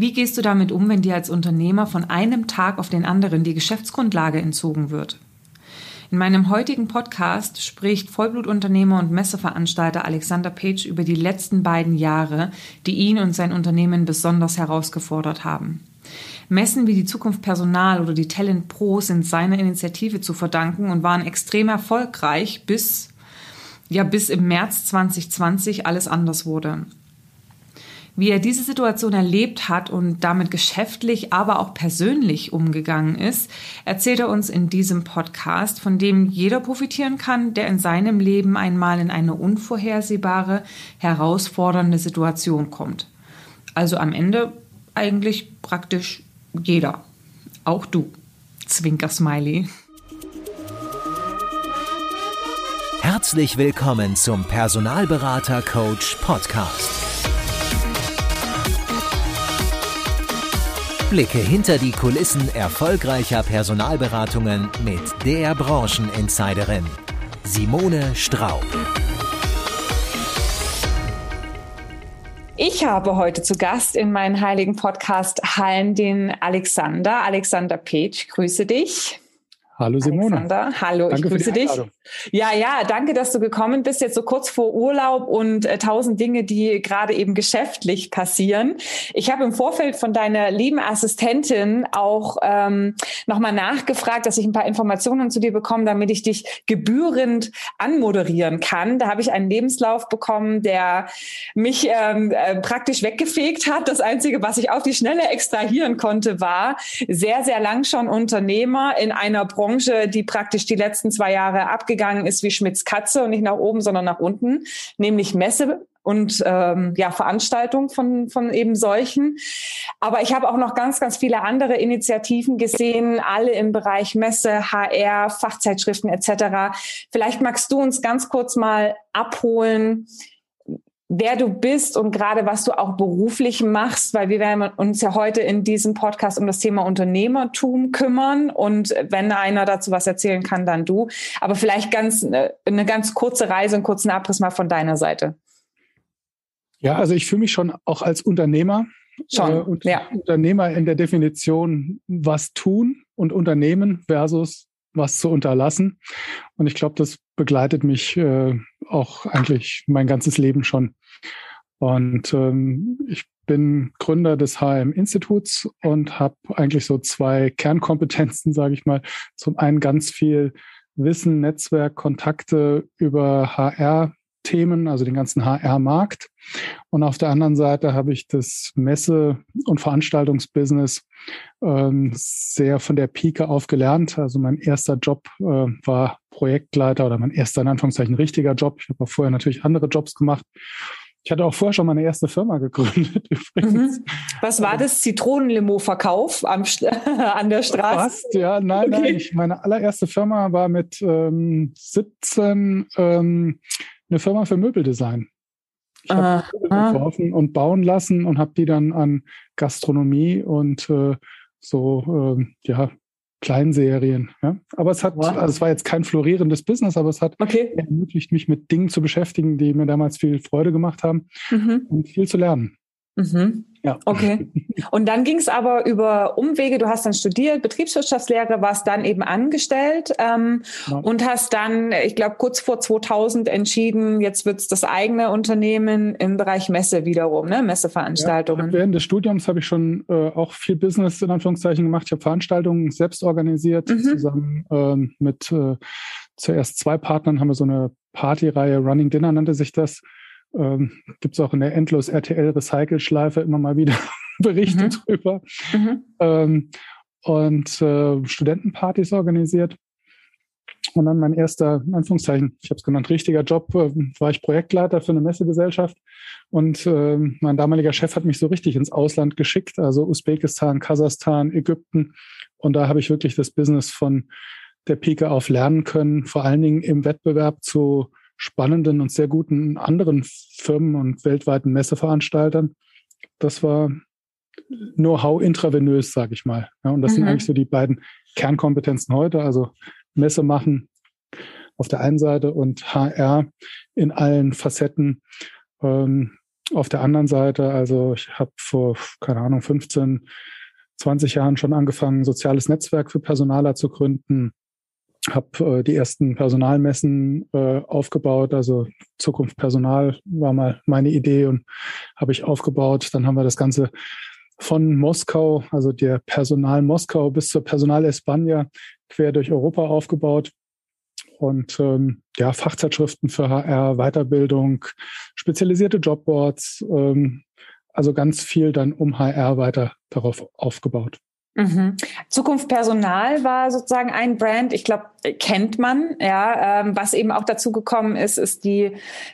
Wie gehst du damit um, wenn dir als Unternehmer von einem Tag auf den anderen die Geschäftsgrundlage entzogen wird? In meinem heutigen Podcast spricht Vollblutunternehmer und Messeveranstalter Alexander Page über die letzten beiden Jahre, die ihn und sein Unternehmen besonders herausgefordert haben. Messen wie die Zukunft Personal oder die Talent Pro sind seiner Initiative zu verdanken und waren extrem erfolgreich, bis ja bis im März 2020 alles anders wurde. Wie er diese Situation erlebt hat und damit geschäftlich, aber auch persönlich umgegangen ist, erzählt er uns in diesem Podcast, von dem jeder profitieren kann, der in seinem Leben einmal in eine unvorhersehbare, herausfordernde Situation kommt. Also am Ende eigentlich praktisch jeder. Auch du. Zwinker Smiley. Herzlich willkommen zum Personalberater Coach Podcast. Blicke hinter die Kulissen erfolgreicher Personalberatungen mit der Brancheninsiderin Simone Straub. Ich habe heute zu Gast in meinen heiligen Podcast Hallen den Alexander. Alexander Page, grüße dich. Hallo Simone. Alexander, hallo, danke ich grüße dich. Ja, ja, danke, dass du gekommen bist, jetzt so kurz vor Urlaub und äh, tausend Dinge, die gerade eben geschäftlich passieren. Ich habe im Vorfeld von deiner lieben Assistentin auch ähm, nochmal nachgefragt, dass ich ein paar Informationen zu dir bekomme, damit ich dich gebührend anmoderieren kann. Da habe ich einen Lebenslauf bekommen, der mich ähm, äh, praktisch weggefegt hat. Das Einzige, was ich auf die Schnelle extrahieren konnte, war sehr, sehr lang schon Unternehmer in einer Branche, Branche, die praktisch die letzten zwei Jahre abgegangen ist wie Schmitz Katze und nicht nach oben, sondern nach unten, nämlich Messe und ähm, ja Veranstaltungen von von eben solchen. Aber ich habe auch noch ganz ganz viele andere Initiativen gesehen, alle im Bereich Messe, HR, Fachzeitschriften etc. Vielleicht magst du uns ganz kurz mal abholen wer du bist und gerade was du auch beruflich machst, weil wir werden uns ja heute in diesem Podcast um das Thema Unternehmertum kümmern und wenn einer dazu was erzählen kann, dann du. Aber vielleicht ganz äh, eine ganz kurze Reise, einen kurzen Abriss mal von deiner Seite. Ja, also ich fühle mich schon auch als Unternehmer. Schon, äh, und ja. Unternehmer in der Definition, was tun und Unternehmen versus was zu unterlassen. Und ich glaube, das begleitet mich äh, auch eigentlich mein ganzes Leben schon. Und ähm, ich bin Gründer des HM-Instituts und habe eigentlich so zwei Kernkompetenzen, sage ich mal. Zum einen ganz viel Wissen, Netzwerk, Kontakte über HR, Themen, also den ganzen HR-Markt. Und auf der anderen Seite habe ich das Messe- und Veranstaltungsbusiness ähm, sehr von der Pike auf gelernt. Also mein erster Job äh, war Projektleiter oder mein erster in Anführungszeichen richtiger Job. Ich habe auch vorher natürlich andere Jobs gemacht. Ich hatte auch vorher schon meine erste Firma gegründet, übrigens. Mhm. Was war das? Zitronenlimo-Verkauf an der Straße? Fast, ja. Nein, okay. nein. Ich, meine allererste Firma war mit ähm, 17 ähm, eine Firma für Möbeldesign. Ich habe Möbel entworfen und bauen lassen und habe die dann an Gastronomie und äh, so äh, ja Kleinserien. Ja? Aber es hat, wow. also es war jetzt kein florierendes Business, aber es hat okay. ermöglicht, mich mit Dingen zu beschäftigen, die mir damals viel Freude gemacht haben mhm. und viel zu lernen. Mhm. Ja. Okay. Und dann ging es aber über Umwege. Du hast dann studiert, Betriebswirtschaftslehre, warst dann eben angestellt ähm, ja. und hast dann, ich glaube, kurz vor 2000 entschieden, jetzt wird es das eigene Unternehmen im Bereich Messe wiederum, ne? Messeveranstaltungen. Ja, während des Studiums habe ich schon äh, auch viel Business in Anführungszeichen gemacht. Ich habe Veranstaltungen selbst organisiert, mhm. zusammen ähm, mit äh, zuerst zwei Partnern haben wir so eine Partyreihe, Running Dinner nannte sich das ähm, Gibt es auch in der Endlos RTL Recycle-Schleife immer mal wieder Berichte mhm. drüber. Mhm. Ähm, und äh, Studentenpartys organisiert. Und dann mein erster, in Anführungszeichen, ich habe es genannt, richtiger Job, äh, war ich Projektleiter für eine Messegesellschaft. Und äh, mein damaliger Chef hat mich so richtig ins Ausland geschickt, also Usbekistan, Kasachstan, Ägypten. Und da habe ich wirklich das Business von der Pike auf lernen können, vor allen Dingen im Wettbewerb zu spannenden und sehr guten anderen Firmen und weltweiten Messeveranstaltern. Das war Know-how intravenös, sage ich mal. Ja, und das mhm. sind eigentlich so die beiden Kernkompetenzen heute, also Messe machen auf der einen Seite und HR in allen Facetten. Ähm, auf der anderen Seite, also ich habe vor, keine Ahnung, 15, 20 Jahren schon angefangen, soziales Netzwerk für Personaler zu gründen, habe äh, die ersten Personalmessen äh, aufgebaut, also Zukunft Personal war mal meine Idee und habe ich aufgebaut. Dann haben wir das Ganze von Moskau, also der Personal Moskau bis zur Personal España quer durch Europa aufgebaut und ähm, ja, Fachzeitschriften für HR, Weiterbildung, spezialisierte Jobboards, ähm, also ganz viel dann um HR weiter darauf aufgebaut. Mhm. Zukunft Personal war sozusagen ein Brand, ich glaube, kennt man, ja. Ähm, was eben auch dazu gekommen ist, ist die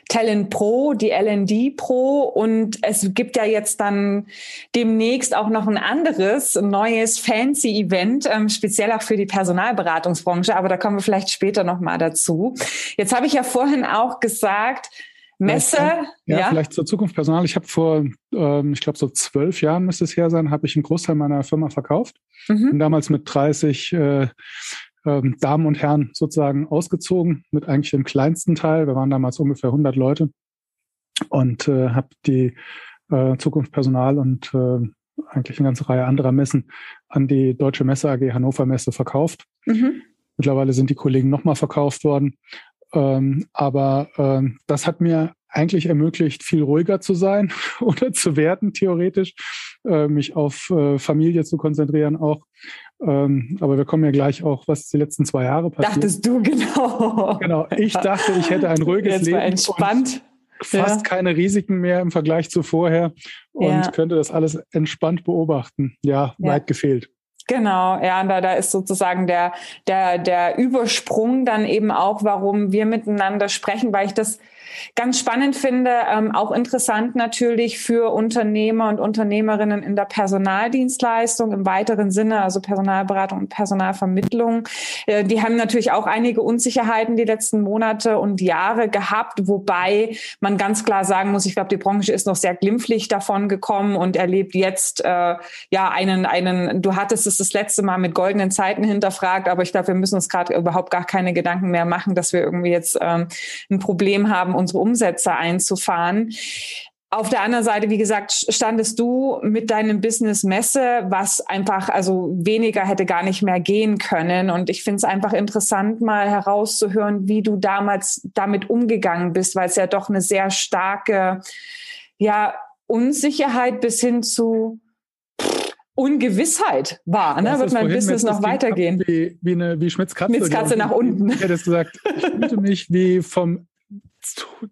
Talent Pro, die LND Pro. Und es gibt ja jetzt dann demnächst auch noch ein anderes, neues fancy Event, ähm, speziell auch für die Personalberatungsbranche. Aber da kommen wir vielleicht später nochmal dazu. Jetzt habe ich ja vorhin auch gesagt, Messe. Ja, ja, vielleicht zur Zukunft Personal. Ich habe vor, ähm, ich glaube, so zwölf Jahren müsste es her sein, habe ich einen Großteil meiner Firma verkauft. Mhm. Bin damals mit 30 äh, ähm, Damen und Herren sozusagen ausgezogen, mit eigentlich dem kleinsten Teil. Wir waren damals ungefähr 100 Leute und äh, habe die äh, Zukunft Personal und äh, eigentlich eine ganze Reihe anderer Messen an die Deutsche Messe AG Hannover Messe verkauft. Mhm. Mittlerweile sind die Kollegen nochmal verkauft worden. Ähm, aber ähm, das hat mir eigentlich ermöglicht, viel ruhiger zu sein oder zu werden, theoretisch, äh, mich auf äh, Familie zu konzentrieren auch. Ähm, aber wir kommen ja gleich auch, was die letzten zwei Jahre passiert. Dachtest du genau. Genau. Ich dachte, ich hätte ein ruhiges Jetzt Leben. entspannt. Fast ja. keine Risiken mehr im Vergleich zu vorher und ja. könnte das alles entspannt beobachten. Ja, ja. weit gefehlt. Genau, ja, da, da ist sozusagen der, der, der Übersprung dann eben auch, warum wir miteinander sprechen, weil ich das ganz spannend finde, ähm, auch interessant natürlich für Unternehmer und Unternehmerinnen in der Personaldienstleistung im weiteren Sinne, also Personalberatung und Personalvermittlung. Äh, die haben natürlich auch einige Unsicherheiten die letzten Monate und Jahre gehabt, wobei man ganz klar sagen muss, ich glaube, die Branche ist noch sehr glimpflich davon gekommen und erlebt jetzt äh, ja einen, einen, du hattest es das letzte Mal mit goldenen Zeiten hinterfragt, aber ich glaube, wir müssen uns gerade überhaupt gar keine Gedanken mehr machen, dass wir irgendwie jetzt ähm, ein Problem haben, unsere Umsätze einzufahren. Auf der anderen Seite, wie gesagt, standest du mit deinem Business Messe, was einfach, also weniger hätte gar nicht mehr gehen können. Und ich finde es einfach interessant, mal herauszuhören, wie du damals damit umgegangen bist, weil es ja doch eine sehr starke, ja, Unsicherheit bis hin zu Ungewissheit war. Ne? Wird mein Business noch weitergehen? Wie, wie, eine, wie Schmitz Katze. Schmitz Katze nach unten. Ich hätte es gesagt, ich fühlte mich wie vom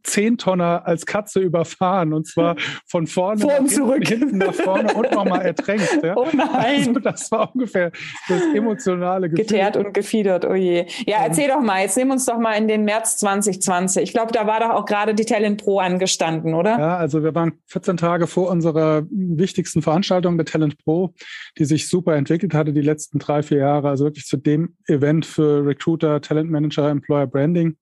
Zehntonner als Katze überfahren und zwar von vorne Vor und zurück. hinten nach vorne und nochmal ertränkt. Ja? Oh nein. Also das war ungefähr das emotionale Gefühl. Geteert und gefiedert, oh je. Ja, erzähl doch mal, jetzt nehmen uns doch mal in den März 2020. Ich glaube, da war doch auch gerade die Talent Pro angestanden, oder? Ja, also wir waren 14 Tage vor unserer wichtigsten Veranstaltung der Talent Pro, die sich super entwickelt hatte die letzten drei, vier Jahre. Also wirklich zu dem Event für Recruiter, Talent Manager, Employer Branding.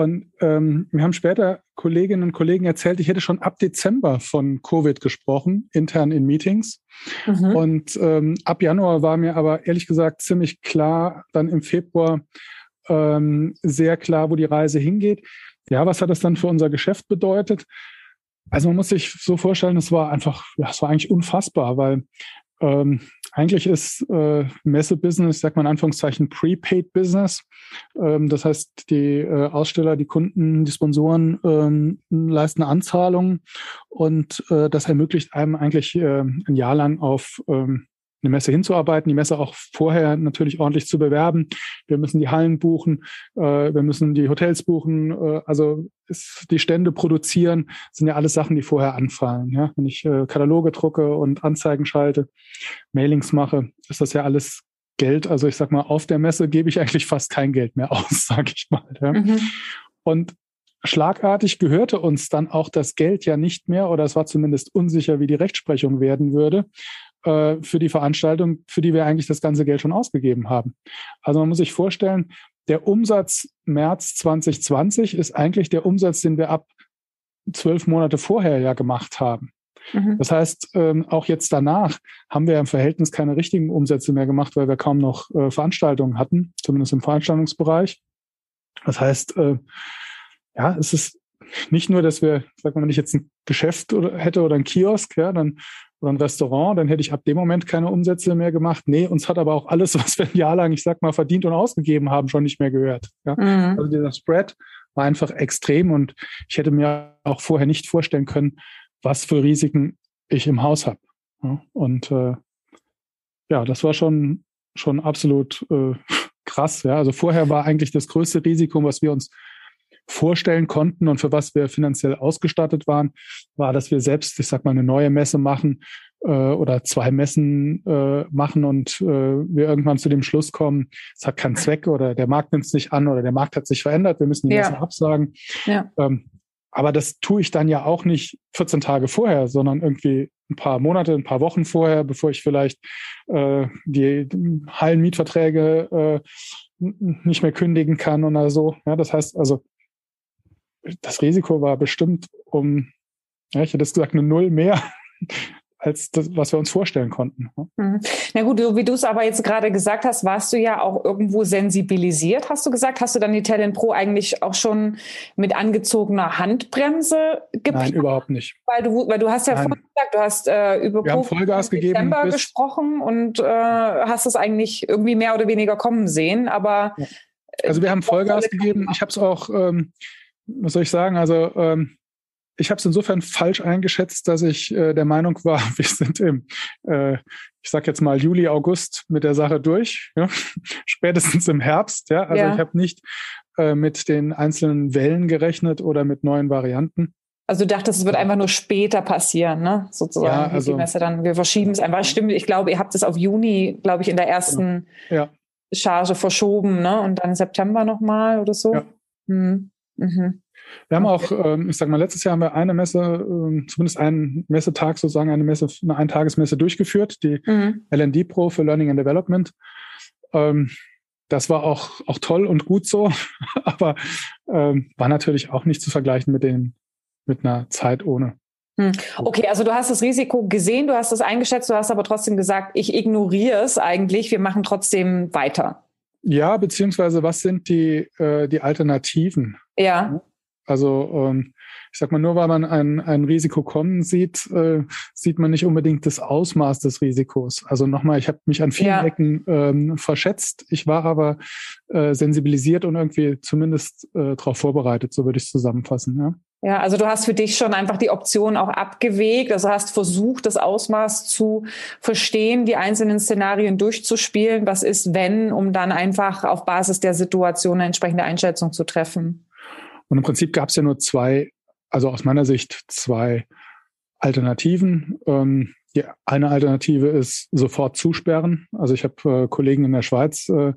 Und ähm, mir haben später Kolleginnen und Kollegen erzählt, ich hätte schon ab Dezember von Covid gesprochen, intern in Meetings. Mhm. Und ähm, ab Januar war mir aber ehrlich gesagt ziemlich klar, dann im Februar ähm, sehr klar, wo die Reise hingeht. Ja, was hat das dann für unser Geschäft bedeutet? Also man muss sich so vorstellen, es war einfach, ja, es war eigentlich unfassbar, weil ähm, eigentlich ist äh, Messe-Business, sagt man in Anführungszeichen, Prepaid-Business. Ähm, das heißt, die äh, Aussteller, die Kunden, die Sponsoren ähm, leisten Anzahlungen und äh, das ermöglicht einem eigentlich äh, ein Jahr lang auf ähm, eine Messe hinzuarbeiten, die Messe auch vorher natürlich ordentlich zu bewerben. Wir müssen die Hallen buchen, äh, wir müssen die Hotels buchen, äh, also ist, die Stände produzieren, sind ja alles Sachen, die vorher anfallen. Ja? Wenn ich äh, Kataloge drucke und Anzeigen schalte, Mailings mache, ist das ja alles Geld. Also ich sag mal, auf der Messe gebe ich eigentlich fast kein Geld mehr aus, sage ich mal. Ja? Mhm. Und schlagartig gehörte uns dann auch das Geld ja nicht mehr, oder es war zumindest unsicher, wie die Rechtsprechung werden würde äh, für die Veranstaltung, für die wir eigentlich das ganze Geld schon ausgegeben haben. Also man muss sich vorstellen, der Umsatz März 2020 ist eigentlich der Umsatz, den wir ab zwölf Monate vorher ja gemacht haben. Mhm. Das heißt, ähm, auch jetzt danach haben wir im Verhältnis keine richtigen Umsätze mehr gemacht, weil wir kaum noch äh, Veranstaltungen hatten, zumindest im Veranstaltungsbereich. Das heißt, äh, ja, es ist nicht nur, dass wir, sag mal, wenn ich jetzt ein Geschäft oder, hätte oder ein Kiosk, ja, dann oder ein Restaurant, dann hätte ich ab dem Moment keine Umsätze mehr gemacht. Nee, uns hat aber auch alles, was wir ein Jahr lang, ich sag mal, verdient und ausgegeben haben, schon nicht mehr gehört. Ja? Mhm. Also dieser Spread war einfach extrem und ich hätte mir auch vorher nicht vorstellen können, was für Risiken ich im Haus habe. Ja? Und äh, ja, das war schon schon absolut äh, krass. Ja? Also vorher war eigentlich das größte Risiko, was wir uns vorstellen konnten und für was wir finanziell ausgestattet waren, war, dass wir selbst, ich sag mal, eine neue Messe machen äh, oder zwei Messen äh, machen und äh, wir irgendwann zu dem Schluss kommen, es hat keinen Zweck oder der Markt nimmt es nicht an oder der Markt hat sich verändert, wir müssen die ja. Messen absagen. Ja. Ähm, aber das tue ich dann ja auch nicht 14 Tage vorher, sondern irgendwie ein paar Monate, ein paar Wochen vorher, bevor ich vielleicht äh, die Hallenmietverträge äh, nicht mehr kündigen kann oder so. Ja, das heißt also, das Risiko war bestimmt um, ja, ich hätte es gesagt, eine Null mehr als das, was wir uns vorstellen konnten. Mhm. Na gut, wie du es aber jetzt gerade gesagt hast, warst du ja auch irgendwo sensibilisiert, hast du gesagt? Hast du dann die Talent Pro eigentlich auch schon mit angezogener Handbremse geplant? Nein, überhaupt nicht. Weil du, weil du hast ja vorhin gesagt, du hast äh, über wir haben Vollgas gegeben Dezember gesprochen und äh, hast es eigentlich irgendwie mehr oder weniger kommen sehen, aber ja. Also wir haben Vollgas gegeben. Ich habe es auch, ähm, was soll ich sagen, also ähm, ich habe es insofern falsch eingeschätzt, dass ich äh, der Meinung war, wir sind im, äh, ich sag jetzt mal Juli, August mit der Sache durch, ja? spätestens im Herbst. Ja, also ja. ich habe nicht äh, mit den einzelnen Wellen gerechnet oder mit neuen Varianten. Also du dachtest, es wird einfach nur später passieren, ne? Sozusagen. Ja, also, die Messe dann. Wir verschieben es einfach. Stimmt, ich glaube, ihr habt es auf Juni, glaube ich, in der ersten ja. Charge verschoben, ne? Und dann September nochmal oder so. Ja. Hm. Mhm. Wir haben auch, ähm, ich sag mal, letztes Jahr haben wir eine Messe, ähm, zumindest einen Messetag sozusagen, eine Messe, eine Eintagesmesse durchgeführt, die mhm. LND Pro für Learning and Development. Ähm, das war auch, auch toll und gut so, aber war natürlich auch nicht zu vergleichen mit den, mit einer Zeit ohne. Hm. Okay, also du hast das Risiko gesehen, du hast es eingeschätzt, du hast aber trotzdem gesagt, ich ignoriere es eigentlich, wir machen trotzdem weiter. Ja, beziehungsweise was sind die, äh, die Alternativen? Ja. Also ähm, ich sag mal, nur weil man ein, ein Risiko kommen sieht, äh, sieht man nicht unbedingt das Ausmaß des Risikos. Also nochmal, ich habe mich an vielen ja. Ecken ähm, verschätzt. Ich war aber äh, sensibilisiert und irgendwie zumindest äh, darauf vorbereitet, so würde ich es zusammenfassen. Ja? Ja, also du hast für dich schon einfach die Option auch abgewegt, also hast versucht, das Ausmaß zu verstehen, die einzelnen Szenarien durchzuspielen. Was ist, wenn, um dann einfach auf Basis der Situation eine entsprechende Einschätzung zu treffen? Und im Prinzip gab es ja nur zwei, also aus meiner Sicht zwei Alternativen. Ähm, die eine Alternative ist sofort zusperren. Also ich habe äh, Kollegen in der Schweiz, äh,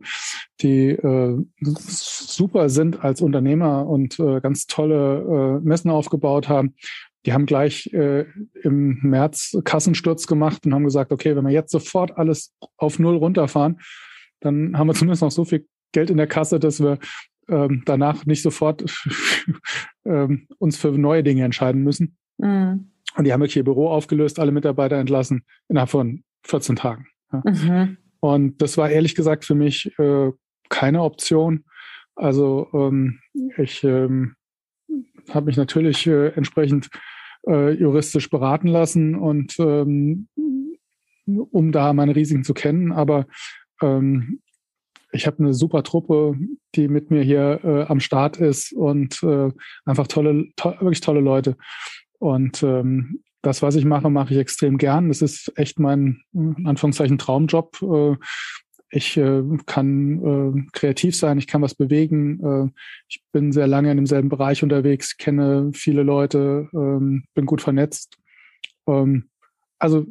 die äh, super sind als Unternehmer und äh, ganz tolle äh, Messen aufgebaut haben. Die haben gleich äh, im März Kassensturz gemacht und haben gesagt, okay, wenn wir jetzt sofort alles auf Null runterfahren, dann haben wir zumindest noch so viel Geld in der Kasse, dass wir ähm, danach nicht sofort ähm, uns für neue Dinge entscheiden müssen. Mhm. Und die haben wirklich ihr Büro aufgelöst, alle Mitarbeiter entlassen innerhalb von 14 Tagen. Ja. Mhm. Und das war ehrlich gesagt für mich äh, keine Option. Also ähm, ich ähm, habe mich natürlich äh, entsprechend äh, juristisch beraten lassen und ähm, um da meine Risiken zu kennen. Aber ähm, ich habe eine super Truppe, die mit mir hier äh, am Start ist und äh, einfach tolle, to wirklich tolle Leute. Und ähm, das, was ich mache, mache ich extrem gern. Das ist echt mein, in Anführungszeichen, Traumjob. Äh, ich äh, kann äh, kreativ sein, ich kann was bewegen. Äh, ich bin sehr lange in demselben Bereich unterwegs, kenne viele Leute, ähm, bin gut vernetzt. Ähm, also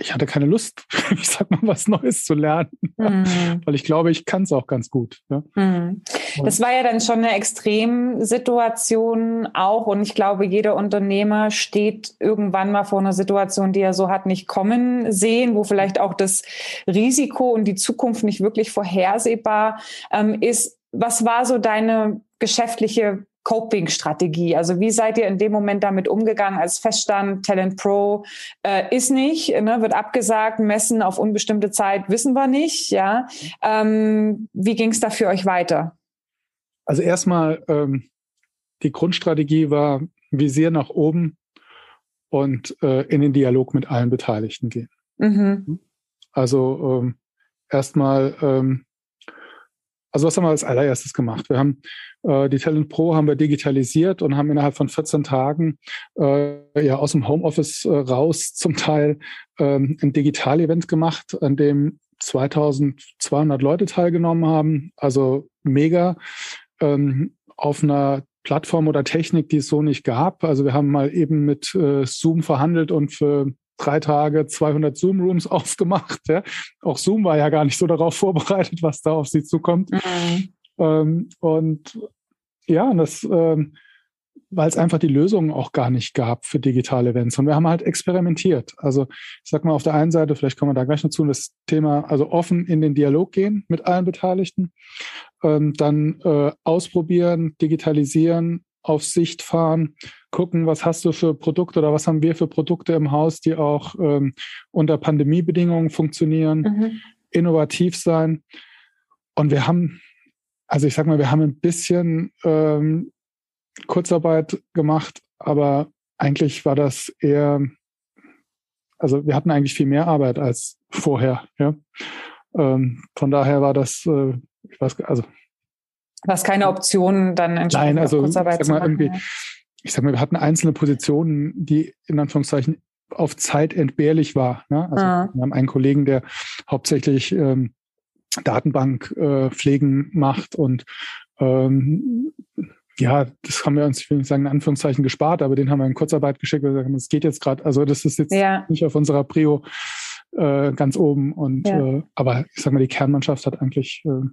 ich hatte keine Lust, ich sag mal, was Neues zu lernen, mhm. weil ich glaube, ich kann es auch ganz gut. Ja. Mhm. Das war ja dann schon eine Extremsituation auch und ich glaube, jeder Unternehmer steht irgendwann mal vor einer Situation, die er so hat nicht kommen sehen, wo vielleicht auch das Risiko und die Zukunft nicht wirklich vorhersehbar ähm, ist. Was war so deine geschäftliche Coping-Strategie? Also wie seid ihr in dem Moment damit umgegangen, als feststand, Talent Pro äh, ist nicht, ne, wird abgesagt, Messen auf unbestimmte Zeit wissen wir nicht, ja. Ähm, wie ging es da für euch weiter? Also erstmal, ähm, die Grundstrategie war Visier nach oben und äh, in den Dialog mit allen Beteiligten gehen. Mhm. Also ähm, erstmal, ähm, also was haben wir als allererstes gemacht? Wir haben äh, die Talent Pro haben wir digitalisiert und haben innerhalb von 14 Tagen äh, ja aus dem Homeoffice äh, raus zum Teil ähm, ein Digital-Event gemacht, an dem 2200 Leute teilgenommen haben. Also mega. Ähm, auf einer Plattform oder Technik, die es so nicht gab. Also wir haben mal eben mit äh, Zoom verhandelt und für drei Tage 200 Zoom-Rooms aufgemacht. Ja. Auch Zoom war ja gar nicht so darauf vorbereitet, was da auf sie zukommt. Mhm. Ähm, und ja, das, ähm, weil es einfach die Lösungen auch gar nicht gab für digitale Events. Und wir haben halt experimentiert. Also ich sag mal auf der einen Seite, vielleicht kommen wir da gleich noch zu, das Thema, also offen in den Dialog gehen mit allen Beteiligten, ähm, dann äh, ausprobieren, digitalisieren, auf Sicht fahren, gucken, was hast du für Produkte oder was haben wir für Produkte im Haus, die auch ähm, unter Pandemiebedingungen funktionieren, mhm. innovativ sein. Und wir haben, also ich sag mal, wir haben ein bisschen ähm, Kurzarbeit gemacht, aber eigentlich war das eher, also wir hatten eigentlich viel mehr Arbeit als vorher. Ja? Ähm, von daher war das, äh, ich weiß, also was keine Option dann entsprechend Nein, also Kurzarbeit ich sag mal, irgendwie, ich sag mal, wir hatten einzelne Positionen, die in Anführungszeichen auf Zeit entbehrlich war. Ne? Also ah. wir haben einen Kollegen, der hauptsächlich ähm, Datenbankpflegen äh, macht und ähm, ja, das haben wir uns, ich will nicht sagen, in Anführungszeichen gespart, aber den haben wir in Kurzarbeit geschickt, weil wir sagen, das geht jetzt gerade, also das ist jetzt ja. nicht auf unserer Prio äh, ganz oben. Und ja. äh, aber ich sag mal, die Kernmannschaft hat eigentlich, äh,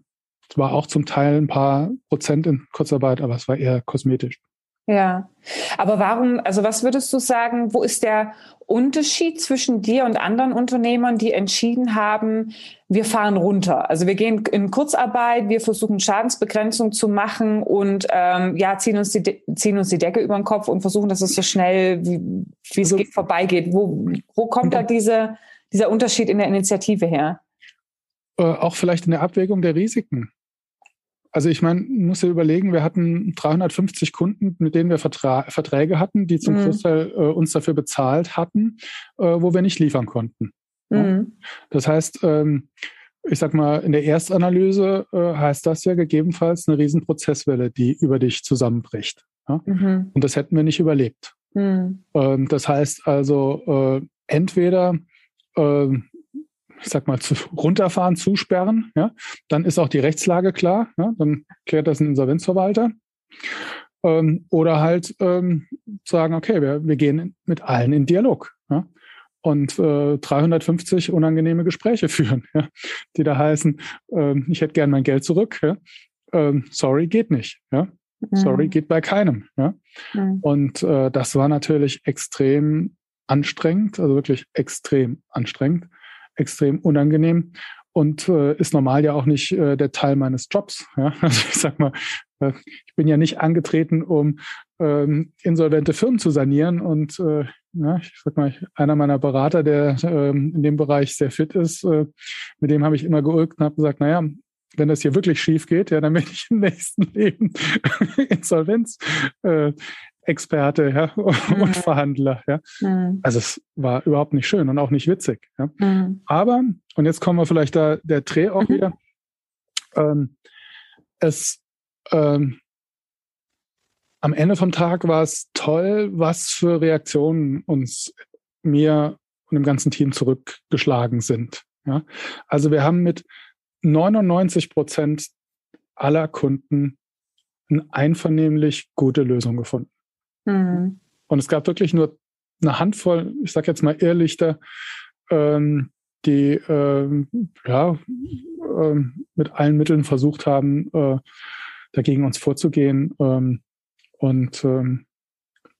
war auch zum Teil ein paar Prozent in Kurzarbeit, aber es war eher kosmetisch. Ja, aber warum, also was würdest du sagen, wo ist der Unterschied zwischen dir und anderen Unternehmern, die entschieden haben, wir fahren runter? Also wir gehen in Kurzarbeit, wir versuchen Schadensbegrenzung zu machen und ähm, ja, ziehen uns, die, ziehen uns die Decke über den Kopf und versuchen, dass es so schnell, wie, wie es also, geht, vorbeigeht. Wo, wo kommt da diese, dieser Unterschied in der Initiative her? Äh, auch vielleicht in der Abwägung der Risiken. Also ich meine, muss ja überlegen, wir hatten 350 Kunden, mit denen wir Vertra Verträge hatten, die zum mhm. Großteil äh, uns dafür bezahlt hatten, äh, wo wir nicht liefern konnten. Mhm. Ja? Das heißt, ähm, ich sag mal, in der Erstanalyse äh, heißt das ja gegebenenfalls eine Riesenprozesswelle, die über dich zusammenbricht. Ja? Mhm. Und das hätten wir nicht überlebt. Mhm. Ähm, das heißt also, äh, entweder ähm, ich sag mal, zu, runterfahren, zusperren, ja, dann ist auch die Rechtslage klar, ja, dann klärt das ein Insolvenzverwalter. Ähm, oder halt ähm, sagen, okay, wir, wir gehen mit allen in Dialog ja, und äh, 350 unangenehme Gespräche führen, ja, die da heißen, äh, ich hätte gern mein Geld zurück, ja, äh, sorry, geht nicht. Ja. Sorry, mhm. geht bei keinem. Ja? Mhm. Und äh, das war natürlich extrem anstrengend, also wirklich extrem anstrengend extrem unangenehm und äh, ist normal ja auch nicht äh, der Teil meines Jobs. Ja? Also ich sag mal, äh, ich bin ja nicht angetreten, um ähm, insolvente Firmen zu sanieren und äh, ja, ich sag mal, einer meiner Berater, der ähm, in dem Bereich sehr fit ist, äh, mit dem habe ich immer geulgt und habe gesagt, naja, wenn das hier wirklich schief geht, ja, dann bin ich im nächsten Leben Insolvenz äh, Experte ja, und mhm. Verhandler. Ja. Mhm. Also es war überhaupt nicht schön und auch nicht witzig. Ja. Mhm. Aber, und jetzt kommen wir vielleicht da der Dreh auch mhm. wieder, ähm, es ähm, am Ende vom Tag war es toll, was für Reaktionen uns mir und dem ganzen Team zurückgeschlagen sind. Ja. Also wir haben mit 99 Prozent aller Kunden eine einvernehmlich gute Lösung gefunden. Mhm. Und es gab wirklich nur eine Handvoll, ich sage jetzt mal Irrlichter, ähm, die ähm, ja, ähm, mit allen Mitteln versucht haben, äh, dagegen uns vorzugehen. Ähm, und ähm,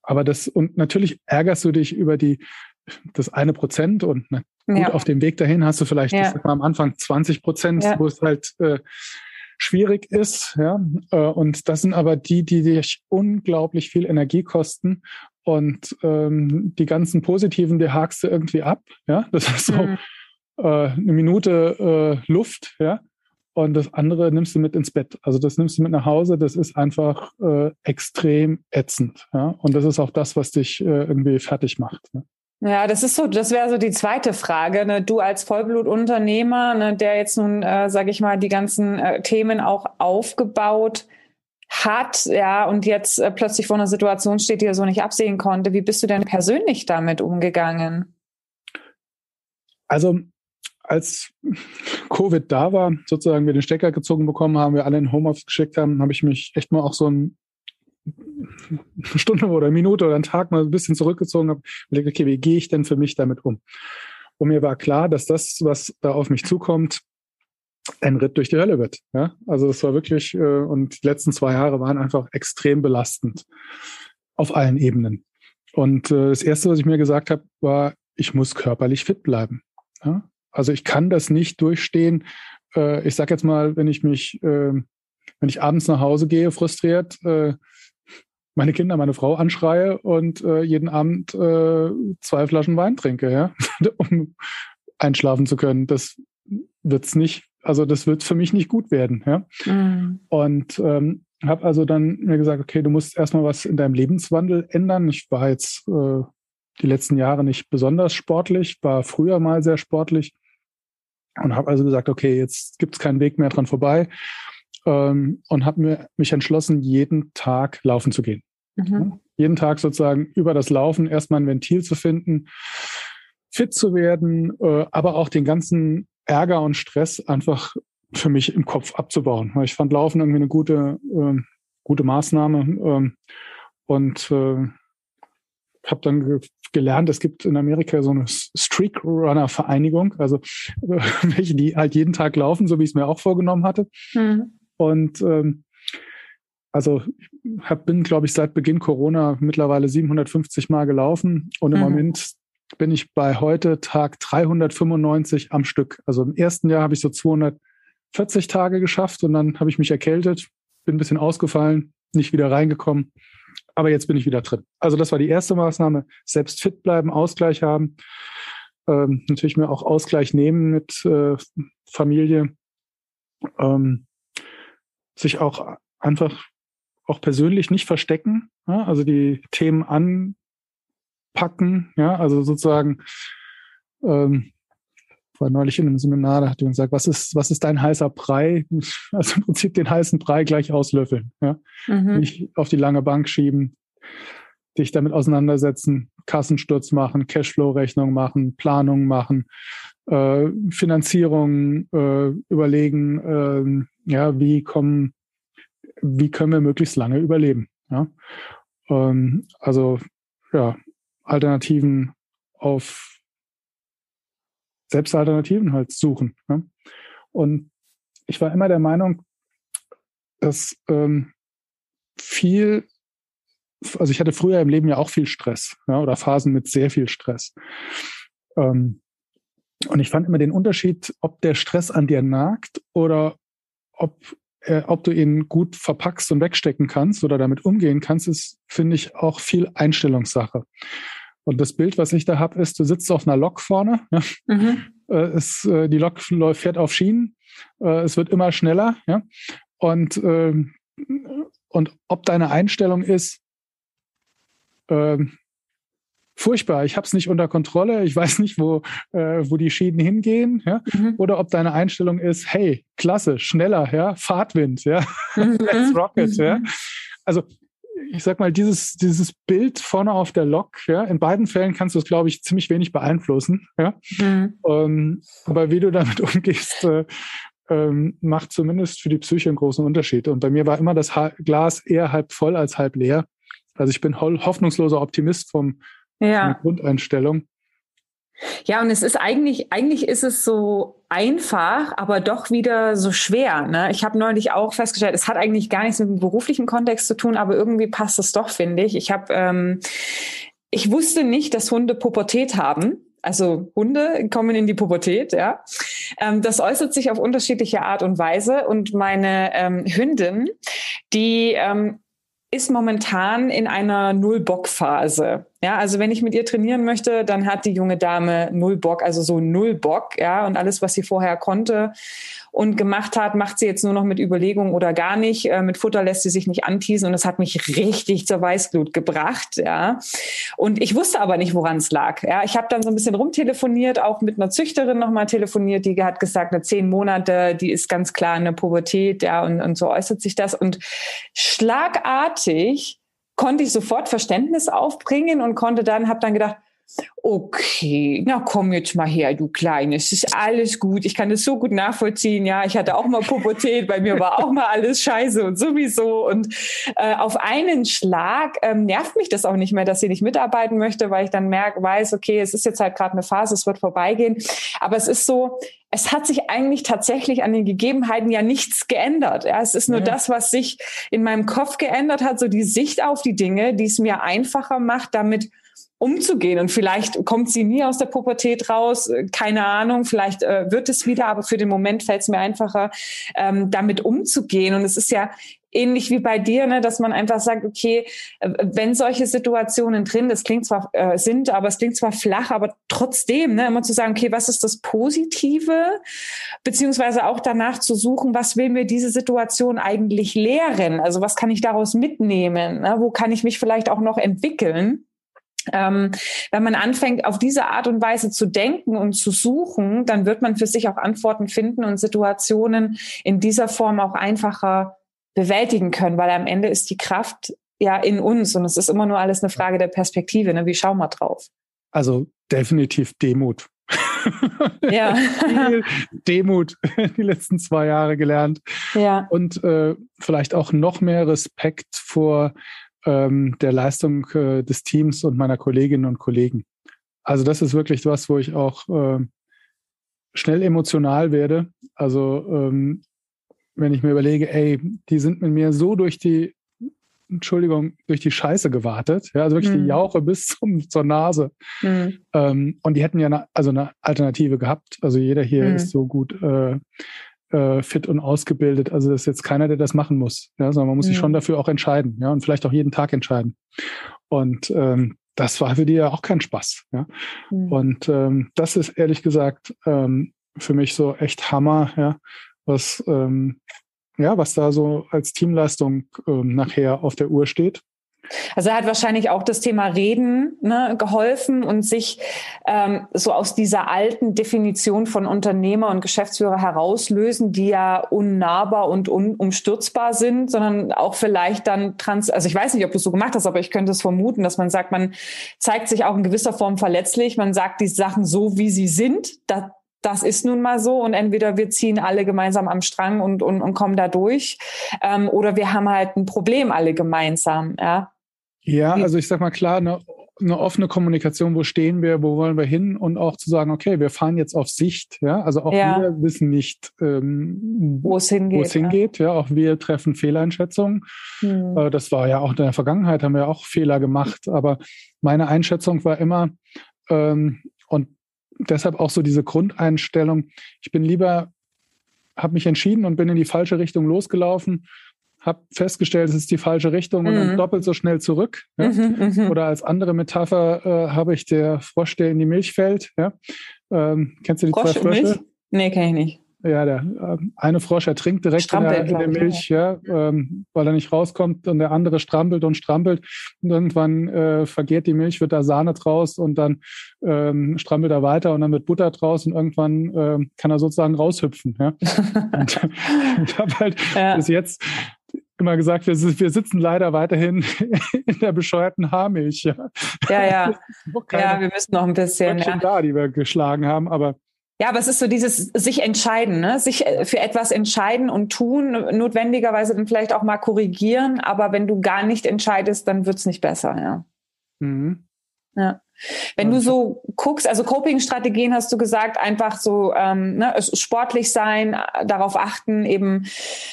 aber das und natürlich ärgerst du dich über die das eine Prozent und na, gut ja. auf dem Weg dahin hast du vielleicht ja. ich sag mal, am Anfang 20 Prozent, ja. wo es halt äh, schwierig ist. Ja? Äh, und das sind aber die, die dich unglaublich viel Energie kosten. Und ähm, die ganzen positiven, die hakst du irgendwie ab. Ja? Das ist so mhm. äh, eine Minute äh, Luft, ja. und das andere nimmst du mit ins Bett. Also das nimmst du mit nach Hause. Das ist einfach äh, extrem ätzend. Ja? Und das ist auch das, was dich äh, irgendwie fertig macht. Ne? Ja, das ist so, das wäre so die zweite Frage. Ne? Du als Vollblutunternehmer, ne, der jetzt nun, äh, sage ich mal, die ganzen äh, Themen auch aufgebaut hat, ja, und jetzt äh, plötzlich vor einer Situation steht, die er so nicht absehen konnte. Wie bist du denn persönlich damit umgegangen? Also als Covid da war, sozusagen wir den Stecker gezogen bekommen haben, wir alle in Homeoffice geschickt haben, habe ich mich echt mal auch so ein, eine Stunde oder eine Minute oder einen Tag mal ein bisschen zurückgezogen, habe überlegt, okay, wie gehe ich denn für mich damit um? Und mir war klar, dass das, was da auf mich zukommt, ein Ritt durch die Hölle wird. Ja? Also es war wirklich, äh, und die letzten zwei Jahre waren einfach extrem belastend auf allen Ebenen. Und äh, das Erste, was ich mir gesagt habe, war, ich muss körperlich fit bleiben. Ja? Also ich kann das nicht durchstehen. Äh, ich sage jetzt mal, wenn ich mich, äh, wenn ich abends nach Hause gehe, frustriert, äh, meine Kinder, meine Frau anschreie und äh, jeden Abend äh, zwei Flaschen Wein trinke, ja, um einschlafen zu können. Das wird's nicht. Also das wird für mich nicht gut werden, ja. Mhm. Und ähm, habe also dann mir gesagt, okay, du musst erstmal was in deinem Lebenswandel ändern. Ich war jetzt äh, die letzten Jahre nicht besonders sportlich, war früher mal sehr sportlich und habe also gesagt, okay, jetzt gibt es keinen Weg mehr dran vorbei ähm, und habe mir mich entschlossen, jeden Tag laufen zu gehen. Mhm. jeden Tag sozusagen über das Laufen erstmal ein Ventil zu finden, fit zu werden, äh, aber auch den ganzen Ärger und Stress einfach für mich im Kopf abzubauen. Ich fand Laufen irgendwie eine gute, äh, gute Maßnahme ähm, und äh, habe dann ge gelernt, es gibt in Amerika so eine Streak Runner Vereinigung, also welche die halt jeden Tag laufen, so wie ich es mir auch vorgenommen hatte. Mhm. Und ähm, also hab, bin, glaube ich, seit Beginn Corona mittlerweile 750 Mal gelaufen und im mhm. Moment bin ich bei heute Tag 395 am Stück. Also im ersten Jahr habe ich so 240 Tage geschafft und dann habe ich mich erkältet, bin ein bisschen ausgefallen, nicht wieder reingekommen aber jetzt bin ich wieder drin. Also das war die erste Maßnahme. Selbst fit bleiben, Ausgleich haben. Ähm, natürlich mir auch Ausgleich nehmen mit äh, Familie. Ähm, sich auch einfach auch persönlich nicht verstecken. Ja? Also die Themen anpacken. Ja, also sozusagen ähm, war neulich in einem Seminar, da hat jemand gesagt, was ist, was ist dein heißer Brei? Also im Prinzip den heißen Brei gleich auslöffeln. Ja? Mhm. Nicht auf die lange Bank schieben, dich damit auseinandersetzen, Kassensturz machen, Cashflow-Rechnung machen, Planung machen, äh, Finanzierung äh, überlegen, äh, ja, wie kommen, wie können wir möglichst lange überleben. Ja? Ähm, also ja, Alternativen auf selbst Alternativen halt suchen. Ne? Und ich war immer der Meinung, dass ähm, viel, also ich hatte früher im Leben ja auch viel Stress ja, oder Phasen mit sehr viel Stress. Ähm, und ich fand immer den Unterschied, ob der Stress an dir nagt oder ob, äh, ob du ihn gut verpackst und wegstecken kannst oder damit umgehen kannst, ist, finde ich, auch viel Einstellungssache. Und das Bild, was ich da habe, ist, du sitzt auf einer Lok vorne. Ja? Mhm. Äh, es, äh, die Lok fährt auf Schienen. Äh, es wird immer schneller. Ja? Und, äh, und ob deine Einstellung ist, äh, furchtbar, ich habe es nicht unter Kontrolle, ich weiß nicht, wo, äh, wo die Schienen hingehen, ja? Mhm. oder ob deine Einstellung ist, hey, klasse, schneller, ja, Fahrtwind, ja, mhm. let's rocket, ja. Mhm. Also ich sag mal, dieses, dieses Bild vorne auf der Lok, ja, in beiden Fällen kannst du es, glaube ich, ziemlich wenig beeinflussen, ja. Mhm. Ähm, aber wie du damit umgehst, äh, ähm, macht zumindest für die Psyche einen großen Unterschied. Und bei mir war immer das ha Glas eher halb voll als halb leer. Also ich bin hoffnungsloser Optimist vom, ja. Grundeinstellung. Ja, und es ist eigentlich, eigentlich ist es so einfach, aber doch wieder so schwer. Ne? Ich habe neulich auch festgestellt, es hat eigentlich gar nichts mit dem beruflichen Kontext zu tun, aber irgendwie passt es doch, finde ich. Ich habe, ähm, ich wusste nicht, dass Hunde Pubertät haben. Also Hunde kommen in die Pubertät, ja. Ähm, das äußert sich auf unterschiedliche Art und Weise. Und meine ähm, Hündin, die ähm, ist momentan in einer Null-Bock-Phase. Ja, also wenn ich mit ihr trainieren möchte, dann hat die junge Dame null Bock, also so null Bock, ja, und alles, was sie vorher konnte und gemacht hat, macht sie jetzt nur noch mit Überlegung oder gar nicht. Äh, mit Futter lässt sie sich nicht anteasen und das hat mich richtig zur Weißglut gebracht, ja. Und ich wusste aber nicht, woran es lag. Ja, ich habe dann so ein bisschen rumtelefoniert, auch mit einer Züchterin nochmal telefoniert, die hat gesagt, eine zehn Monate, die ist ganz klar eine Pubertät, ja, und, und so äußert sich das. Und schlagartig konnte ich sofort Verständnis aufbringen und konnte dann, habe dann gedacht, Okay, na komm jetzt mal her, du Kleines. Es ist alles gut. Ich kann das so gut nachvollziehen. Ja, ich hatte auch mal Pubertät. Bei mir war auch mal alles scheiße und sowieso. Und äh, auf einen Schlag ähm, nervt mich das auch nicht mehr, dass sie nicht mitarbeiten möchte, weil ich dann merke, weiß, okay, es ist jetzt halt gerade eine Phase, es wird vorbeigehen. Aber es ist so, es hat sich eigentlich tatsächlich an den Gegebenheiten ja nichts geändert. Ja, es ist nur ja. das, was sich in meinem Kopf geändert hat, so die Sicht auf die Dinge, die es mir einfacher macht, damit umzugehen. Und vielleicht kommt sie nie aus der Pubertät raus, äh, keine Ahnung, vielleicht äh, wird es wieder, aber für den Moment fällt es mir einfacher, ähm, damit umzugehen. Und es ist ja ähnlich wie bei dir, ne, dass man einfach sagt, okay, äh, wenn solche Situationen drin, das klingt zwar äh, sind, aber es klingt zwar flach, aber trotzdem, ne, immer zu sagen, okay, was ist das Positive, beziehungsweise auch danach zu suchen, was will mir diese Situation eigentlich lehren? Also was kann ich daraus mitnehmen? Ne? Wo kann ich mich vielleicht auch noch entwickeln? Ähm, wenn man anfängt, auf diese Art und Weise zu denken und zu suchen, dann wird man für sich auch Antworten finden und Situationen in dieser Form auch einfacher bewältigen können, weil am Ende ist die Kraft ja in uns und es ist immer nur alles eine Frage der Perspektive. Ne? Wie schauen wir drauf? Also definitiv Demut. Ja. Demut die letzten zwei Jahre gelernt. Ja. Und äh, vielleicht auch noch mehr Respekt vor ähm, der Leistung äh, des Teams und meiner Kolleginnen und Kollegen. Also das ist wirklich was, wo ich auch äh, schnell emotional werde. Also ähm, wenn ich mir überlege, ey, die sind mit mir so durch die, Entschuldigung, durch die Scheiße gewartet, ja, also wirklich mhm. die Jauche bis zum, zur Nase. Mhm. Ähm, und die hätten ja eine, also eine Alternative gehabt. Also jeder hier mhm. ist so gut äh, äh, fit und ausgebildet. Also das ist jetzt keiner, der das machen muss, ja, sondern man muss mhm. sich schon dafür auch entscheiden, ja, und vielleicht auch jeden Tag entscheiden. Und ähm, das war für die ja auch kein Spaß. Ja. Mhm. Und ähm, das ist ehrlich gesagt ähm, für mich so echt Hammer, ja, was ähm, ja, was da so als Teamleistung ähm, nachher auf der Uhr steht. Also er hat wahrscheinlich auch das Thema Reden ne, geholfen und sich ähm, so aus dieser alten Definition von Unternehmer und Geschäftsführer herauslösen, die ja unnahbar und unumstürzbar sind, sondern auch vielleicht dann trans, also ich weiß nicht, ob du es so gemacht hast, aber ich könnte es vermuten, dass man sagt, man zeigt sich auch in gewisser Form verletzlich, man sagt die Sachen so, wie sie sind. Da, das ist nun mal so und entweder wir ziehen alle gemeinsam am Strang und, und, und kommen da durch ähm, oder wir haben halt ein Problem alle gemeinsam. Ja. Ja, also ich sag mal klar, eine, eine offene Kommunikation, wo stehen wir, wo wollen wir hin und auch zu sagen, okay, wir fahren jetzt auf Sicht, ja, also auch ja. wir wissen nicht, ähm, wo es hingeht, wo es hingeht, ja. ja. auch wir treffen Fehleinschätzungen. Hm. Äh, das war ja auch in der Vergangenheit, haben wir auch Fehler gemacht, aber meine Einschätzung war immer ähm, und deshalb auch so diese Grundeinstellung, ich bin lieber, habe mich entschieden und bin in die falsche Richtung losgelaufen habe festgestellt, es ist die falsche Richtung mhm. und dann mhm. doppelt so schnell zurück. Ja? Mhm, mhm, Oder als andere Metapher äh, habe ich der Frosch, der in die Milch fällt. Ja? Ähm, kennst du die Frosch zwei Frösche? Milch? Nee, kenne ich nicht. Ja, der äh, eine Frosch ertrinkt direkt in der, in der, Milch, ja, ähm, weil er nicht rauskommt und der andere strampelt und strampelt. Und irgendwann äh, vergeht die Milch, wird da Sahne draus und dann ähm, strampelt er weiter und dann wird Butter draus und irgendwann äh, kann er sozusagen raushüpfen. Ja? und ich habe halt ja. bis jetzt immer gesagt, wir, wir sitzen leider weiterhin in der bescheuerten Haarmilch. Ja, ja. Ja, ja wir müssen noch ein bisschen. Ja. da, die wir geschlagen haben, aber ja, aber es ist so dieses sich entscheiden, ne? sich äh, für etwas entscheiden und tun, notwendigerweise dann vielleicht auch mal korrigieren, aber wenn du gar nicht entscheidest, dann wird's nicht besser, ja. Mhm. Ja. Wenn du so guckst, also Coping-Strategien hast du gesagt, einfach so ähm, ne, sportlich sein, darauf achten, eben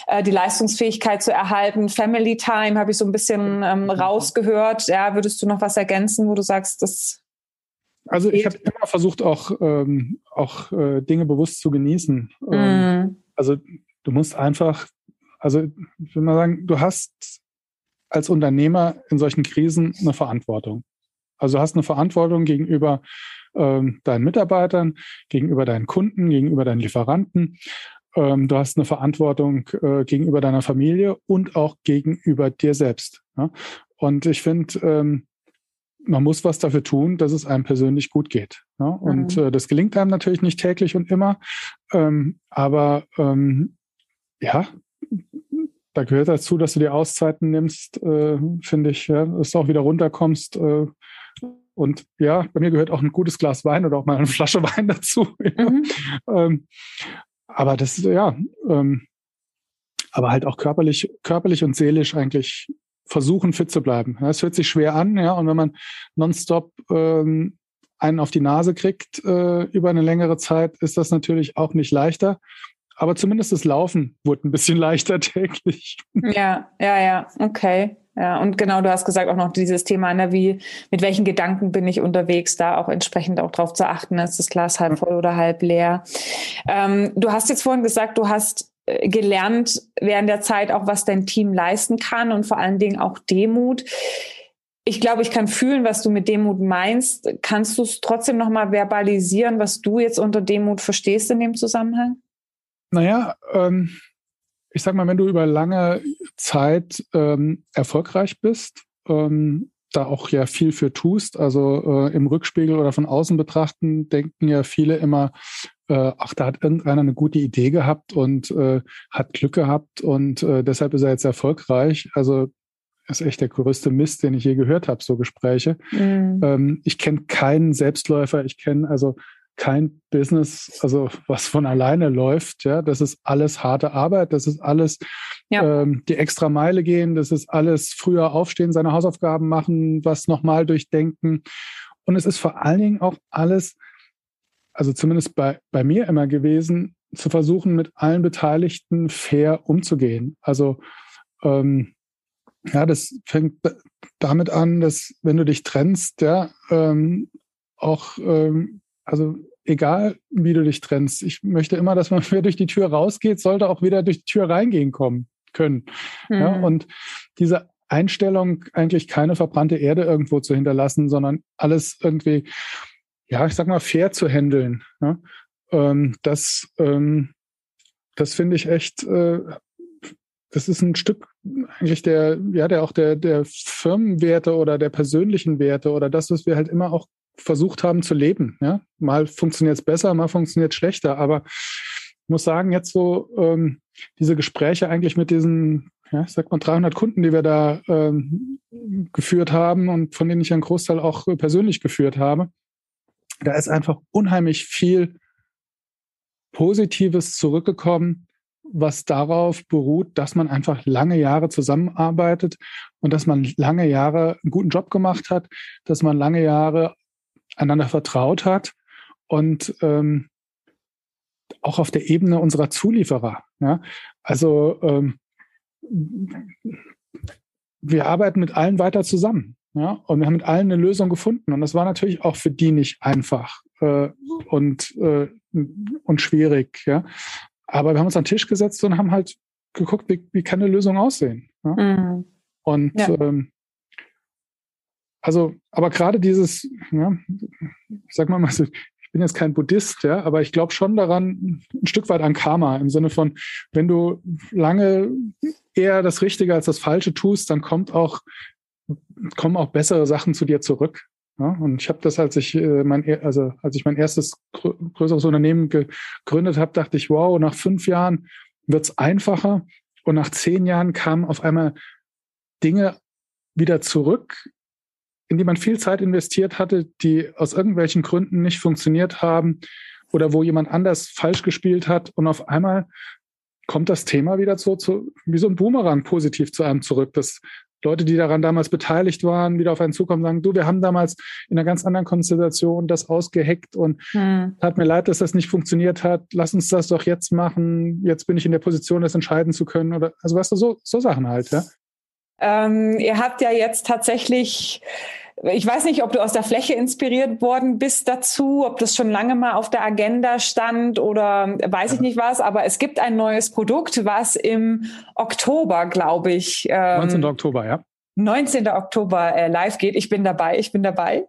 äh, die Leistungsfähigkeit zu erhalten. Family Time habe ich so ein bisschen ähm, rausgehört. Ja, würdest du noch was ergänzen, wo du sagst, das also ich habe immer versucht, auch, ähm, auch äh, Dinge bewusst zu genießen. Ähm, mm. Also du musst einfach, also ich will mal sagen, du hast als Unternehmer in solchen Krisen eine Verantwortung. Also du hast eine Verantwortung gegenüber ähm, deinen Mitarbeitern, gegenüber deinen Kunden, gegenüber deinen Lieferanten. Ähm, du hast eine Verantwortung äh, gegenüber deiner Familie und auch gegenüber dir selbst. Ja? Und ich finde, ähm, man muss was dafür tun, dass es einem persönlich gut geht. Ja? Und mhm. äh, das gelingt einem natürlich nicht täglich und immer. Ähm, aber ähm, ja, da gehört dazu, dass du dir Auszeiten nimmst, äh, finde ich, ja, dass du auch wieder runterkommst. Äh, und ja, bei mir gehört auch ein gutes Glas Wein oder auch mal eine Flasche Wein dazu. Mhm. ähm, aber das ja, ähm, aber halt auch körperlich, körperlich und seelisch eigentlich versuchen, fit zu bleiben. Es hört sich schwer an, ja, und wenn man nonstop ähm, einen auf die Nase kriegt äh, über eine längere Zeit, ist das natürlich auch nicht leichter. Aber zumindest das Laufen wurde ein bisschen leichter täglich. Ja, ja, ja, okay. Ja, und genau, du hast gesagt auch noch dieses Thema, ne, wie, mit welchen Gedanken bin ich unterwegs, da auch entsprechend auch drauf zu achten, ist das Glas halb voll oder halb leer. Ähm, du hast jetzt vorhin gesagt, du hast gelernt während der Zeit auch, was dein Team leisten kann und vor allen Dingen auch Demut. Ich glaube, ich kann fühlen, was du mit Demut meinst. Kannst du es trotzdem nochmal verbalisieren, was du jetzt unter Demut verstehst in dem Zusammenhang? Naja, ähm, ich sag mal, wenn du über lange Zeit ähm, erfolgreich bist, ähm, da auch ja viel für tust, also äh, im Rückspiegel oder von außen betrachten, denken ja viele immer, äh, ach, da hat irgendeiner eine gute Idee gehabt und äh, hat Glück gehabt und äh, deshalb ist er jetzt erfolgreich. Also ist echt der größte Mist, den ich je gehört habe, so Gespräche. Mhm. Ähm, ich kenne keinen Selbstläufer, ich kenne also kein Business, also was von alleine läuft. Ja, das ist alles harte Arbeit, das ist alles ja. ähm, die extra Meile gehen, das ist alles früher aufstehen, seine Hausaufgaben machen, was nochmal durchdenken. Und es ist vor allen Dingen auch alles, also zumindest bei, bei mir immer gewesen, zu versuchen, mit allen Beteiligten fair umzugehen. Also ähm, ja, das fängt damit an, dass wenn du dich trennst, ja, ähm, auch ähm, also egal wie du dich trennst, ich möchte immer, dass man wer durch die Tür rausgeht, sollte auch wieder durch die Tür reingehen kommen können. Mhm. Ja, und diese Einstellung, eigentlich keine verbrannte Erde irgendwo zu hinterlassen, sondern alles irgendwie, ja, ich sag mal, fair zu handeln. Ja, ähm, das, ähm, das finde ich echt, äh, das ist ein Stück eigentlich der, ja, der auch der, der Firmenwerte oder der persönlichen Werte oder das, was wir halt immer auch versucht haben zu leben. Ja? Mal funktioniert es besser, mal funktioniert es schlechter. Aber ich muss sagen, jetzt so ähm, diese Gespräche eigentlich mit diesen, ja, ich sag mal 300 Kunden, die wir da ähm, geführt haben und von denen ich einen Großteil auch persönlich geführt habe, da ist einfach unheimlich viel Positives zurückgekommen, was darauf beruht, dass man einfach lange Jahre zusammenarbeitet und dass man lange Jahre einen guten Job gemacht hat, dass man lange Jahre einander vertraut hat und ähm, auch auf der Ebene unserer Zulieferer. Ja? Also ähm, wir arbeiten mit allen weiter zusammen. Ja? Und wir haben mit allen eine Lösung gefunden. Und das war natürlich auch für die nicht einfach äh, und, äh, und schwierig. Ja? Aber wir haben uns an den Tisch gesetzt und haben halt geguckt, wie, wie kann eine Lösung aussehen. Ja? Mhm. Und ja. ähm, also, aber gerade dieses, ja, ich sag mal mal so, ich bin jetzt kein Buddhist, ja, aber ich glaube schon daran, ein Stück weit an Karma, im Sinne von, wenn du lange eher das Richtige als das Falsche tust, dann kommt auch, kommen auch bessere Sachen zu dir zurück. Ja, und ich habe das, als ich äh, mein, also als ich mein erstes größeres Unternehmen gegründet habe, dachte ich, wow, nach fünf Jahren wird's einfacher. Und nach zehn Jahren kamen auf einmal Dinge wieder zurück, in die man viel Zeit investiert hatte, die aus irgendwelchen Gründen nicht funktioniert haben oder wo jemand anders falsch gespielt hat und auf einmal kommt das Thema wieder so zu, wie so ein Boomerang positiv zu einem zurück, dass Leute, die daran damals beteiligt waren, wieder auf einen zukommen und sagen, du, wir haben damals in einer ganz anderen Konstellation das ausgeheckt und hm. hat mir leid, dass das nicht funktioniert hat. Lass uns das doch jetzt machen. Jetzt bin ich in der Position, das entscheiden zu können. Oder also weißt du, so, so Sachen halt, ja. Ähm, ihr habt ja jetzt tatsächlich ich weiß nicht, ob du aus der Fläche inspiriert worden bist dazu, ob das schon lange mal auf der Agenda stand oder weiß ich nicht was, aber es gibt ein neues Produkt, was im Oktober, glaube ich. Ähm, 19. Oktober, ja. 19. Oktober äh, live geht. Ich bin dabei, ich bin dabei.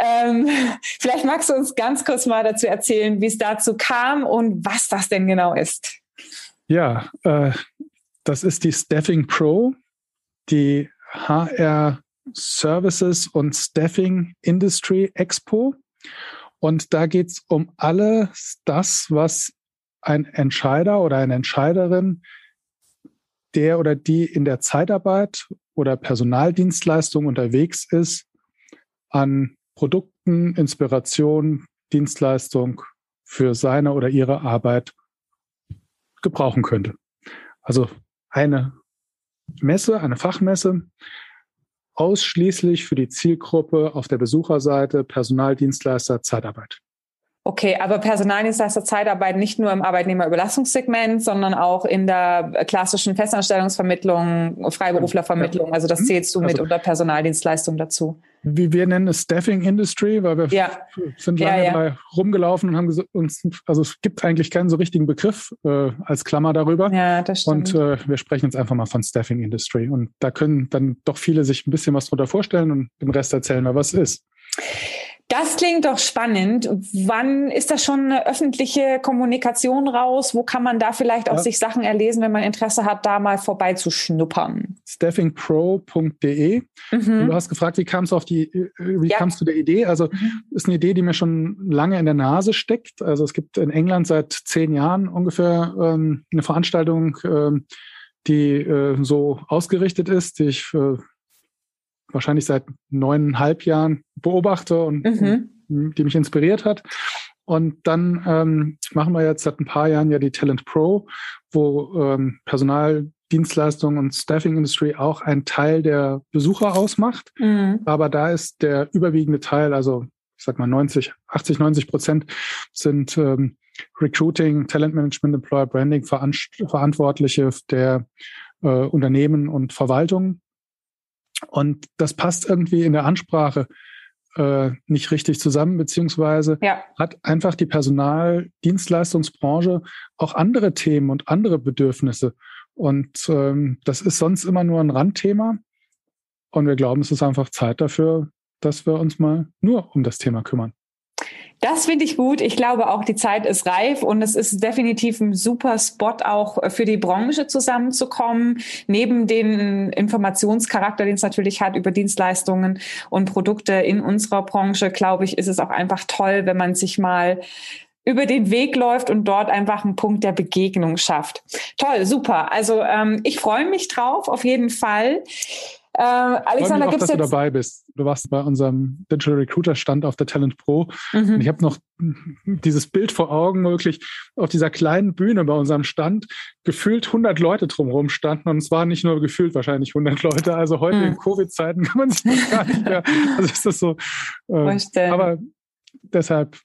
Ähm, vielleicht magst du uns ganz kurz mal dazu erzählen, wie es dazu kam und was das denn genau ist. Ja, äh, das ist die Staffing Pro, die HR Services und Staffing Industry Expo. Und da geht es um alles das, was ein Entscheider oder eine Entscheiderin, der oder die in der Zeitarbeit oder Personaldienstleistung unterwegs ist, an Produkten, Inspiration, Dienstleistung für seine oder ihre Arbeit gebrauchen könnte. Also eine Messe, eine Fachmesse, ausschließlich für die Zielgruppe auf der Besucherseite Personaldienstleister Zeitarbeit. Okay, aber Personaldienstleister Zeitarbeit nicht nur im Arbeitnehmerbelastungssegment, sondern auch in der klassischen Festanstellungsvermittlung, Freiberuflervermittlung. Also das zählst du mit also, unter Personaldienstleistung dazu. Wie wir nennen es Staffing Industry, weil wir ja. sind lange ja, ja. rumgelaufen und haben uns, also es gibt eigentlich keinen so richtigen Begriff äh, als Klammer darüber. Ja, das stimmt. Und äh, wir sprechen jetzt einfach mal von Staffing Industry. Und da können dann doch viele sich ein bisschen was drunter vorstellen und dem Rest erzählen wir, was es ist. Das klingt doch spannend. Wann ist das schon eine öffentliche Kommunikation raus? Wo kann man da vielleicht auch ja. sich Sachen erlesen, wenn man Interesse hat, da mal vorbeizuschnuppern? staffingpro.de. Mhm. Du hast gefragt, wie kam es auf die, wie ja. kamst du der Idee? Also mhm. ist eine Idee, die mir schon lange in der Nase steckt. Also es gibt in England seit zehn Jahren ungefähr ähm, eine Veranstaltung, ähm, die äh, so ausgerichtet ist, die ich äh, wahrscheinlich seit neuneinhalb Jahren beobachte und, mhm. und die mich inspiriert hat. Und dann ähm, machen wir jetzt seit ein paar Jahren ja die Talent Pro, wo ähm, Personaldienstleistung und Staffing Industry auch ein Teil der Besucher ausmacht. Mhm. Aber da ist der überwiegende Teil, also ich sag mal 90, 80, 90 Prozent sind ähm, Recruiting, Talent Management, Employer Branding Verantwortliche der äh, Unternehmen und Verwaltung. Und das passt irgendwie in der Ansprache äh, nicht richtig zusammen, beziehungsweise ja. hat einfach die Personaldienstleistungsbranche auch andere Themen und andere Bedürfnisse. Und ähm, das ist sonst immer nur ein Randthema. Und wir glauben, es ist einfach Zeit dafür, dass wir uns mal nur um das Thema kümmern. Das finde ich gut. Ich glaube auch, die Zeit ist reif und es ist definitiv ein super Spot auch für die Branche zusammenzukommen. Neben den Informationscharakter, den es natürlich hat über Dienstleistungen und Produkte in unserer Branche, glaube ich, ist es auch einfach toll, wenn man sich mal über den Weg läuft und dort einfach einen Punkt der Begegnung schafft. Toll, super. Also ähm, ich freue mich drauf, auf jeden Fall. Äh, Alexander, gibt es dass du dabei bist. Du warst bei unserem Digital Recruiter Stand auf der Talent Pro. Mhm. Und ich habe noch dieses Bild vor Augen, wirklich auf dieser kleinen Bühne bei unserem Stand gefühlt 100 Leute drumherum standen. Und es waren nicht nur gefühlt wahrscheinlich 100 Leute. Also heute mhm. in Covid-Zeiten kann man sich das gar nicht mehr. Also ist das so. Äh, aber deshalb,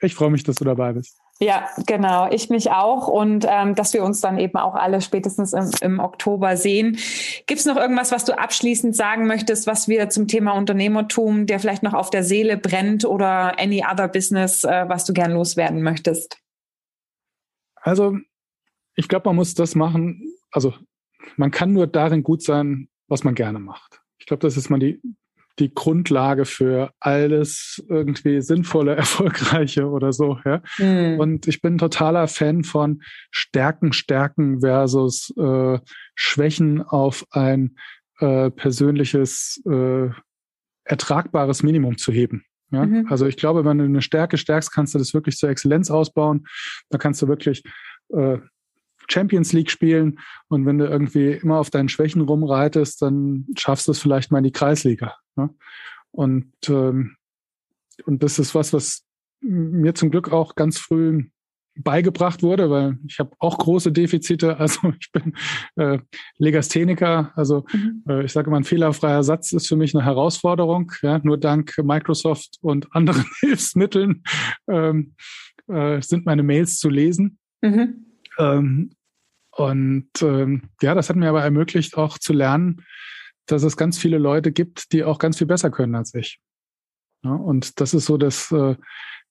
ich freue mich, dass du dabei bist. Ja, genau. Ich mich auch. Und ähm, dass wir uns dann eben auch alle spätestens im, im Oktober sehen. Gibt es noch irgendwas, was du abschließend sagen möchtest, was wir zum Thema Unternehmertum, der vielleicht noch auf der Seele brennt oder any other business, äh, was du gern loswerden möchtest? Also, ich glaube, man muss das machen. Also, man kann nur darin gut sein, was man gerne macht. Ich glaube, das ist mal die die Grundlage für alles irgendwie sinnvolle, erfolgreiche oder so. Ja? Mhm. Und ich bin totaler Fan von Stärken, Stärken versus äh, Schwächen auf ein äh, persönliches, äh, ertragbares Minimum zu heben. Ja? Mhm. Also ich glaube, wenn du eine Stärke stärkst, kannst du das wirklich zur Exzellenz ausbauen. Da kannst du wirklich äh, Champions League spielen. Und wenn du irgendwie immer auf deinen Schwächen rumreitest, dann schaffst du es vielleicht mal in die Kreisliga. Ne? Und, ähm, und das ist was, was mir zum Glück auch ganz früh beigebracht wurde, weil ich habe auch große Defizite. Also ich bin äh, Legastheniker. Also mhm. äh, ich sage immer, ein fehlerfreier Satz ist für mich eine Herausforderung. Ja, nur dank Microsoft und anderen Hilfsmitteln ähm, äh, sind meine Mails zu lesen. Mhm. Ähm, und ähm, ja, das hat mir aber ermöglicht, auch zu lernen, dass es ganz viele Leute gibt, die auch ganz viel besser können als ich. Ja, und das ist so das äh,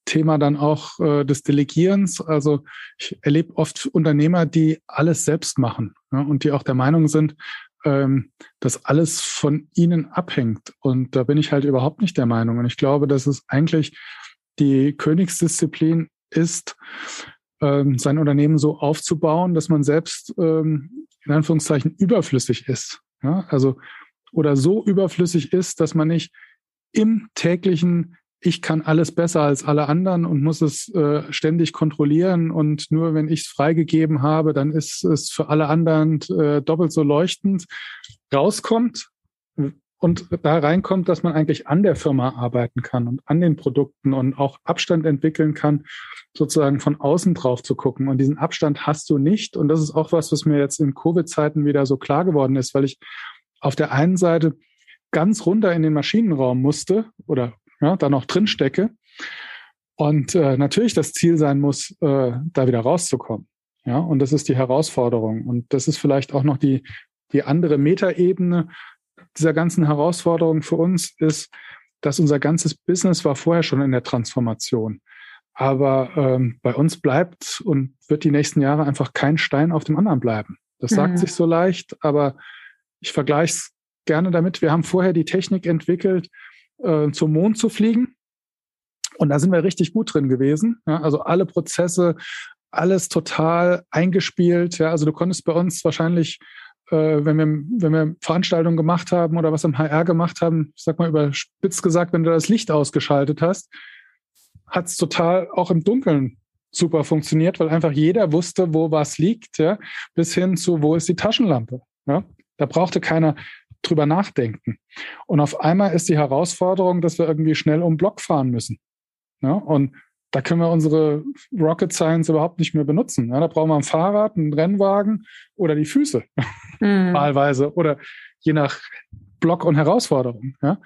Thema dann auch äh, des Delegierens. Also ich erlebe oft Unternehmer, die alles selbst machen ja, und die auch der Meinung sind, ähm, dass alles von ihnen abhängt. Und da bin ich halt überhaupt nicht der Meinung. Und ich glaube, dass es eigentlich die Königsdisziplin ist, ähm, sein Unternehmen so aufzubauen, dass man selbst ähm, in Anführungszeichen überflüssig ist. Ja? Also oder so überflüssig ist, dass man nicht im täglichen ich kann alles besser als alle anderen und muss es äh, ständig kontrollieren und nur wenn ich es freigegeben habe, dann ist es für alle anderen äh, doppelt so leuchtend rauskommt und da reinkommt, dass man eigentlich an der Firma arbeiten kann und an den Produkten und auch Abstand entwickeln kann, sozusagen von außen drauf zu gucken. Und diesen Abstand hast du nicht. Und das ist auch was, was mir jetzt in Covid-Zeiten wieder so klar geworden ist, weil ich auf der einen Seite ganz runter in den Maschinenraum musste oder ja, da noch drin stecke. Und äh, natürlich das Ziel sein muss, äh, da wieder rauszukommen. Ja, und das ist die Herausforderung. Und das ist vielleicht auch noch die, die andere Metaebene dieser ganzen Herausforderung für uns ist, dass unser ganzes Business war vorher schon in der Transformation. Aber ähm, bei uns bleibt und wird die nächsten Jahre einfach kein Stein auf dem anderen bleiben. Das sagt mhm. sich so leicht, aber ich vergleiche es gerne damit. Wir haben vorher die Technik entwickelt, äh, zum Mond zu fliegen. Und da sind wir richtig gut drin gewesen. Ja, also alle Prozesse, alles total eingespielt. Ja, also du konntest bei uns wahrscheinlich, wenn, wir, wenn wir Veranstaltungen gemacht haben oder was im HR gemacht haben, ich sag mal überspitzt gesagt, wenn du das Licht ausgeschaltet hast, hat es total auch im Dunkeln super funktioniert, weil einfach jeder wusste, wo was liegt, ja, bis hin zu, wo ist die Taschenlampe. Ja? Da brauchte keiner drüber nachdenken. Und auf einmal ist die Herausforderung, dass wir irgendwie schnell um Block fahren müssen. Ja, und da können wir unsere Rocket Science überhaupt nicht mehr benutzen. Ja, da brauchen wir ein Fahrrad, einen Rennwagen oder die Füße mhm. wahlweise oder je nach Block und Herausforderung. Ja.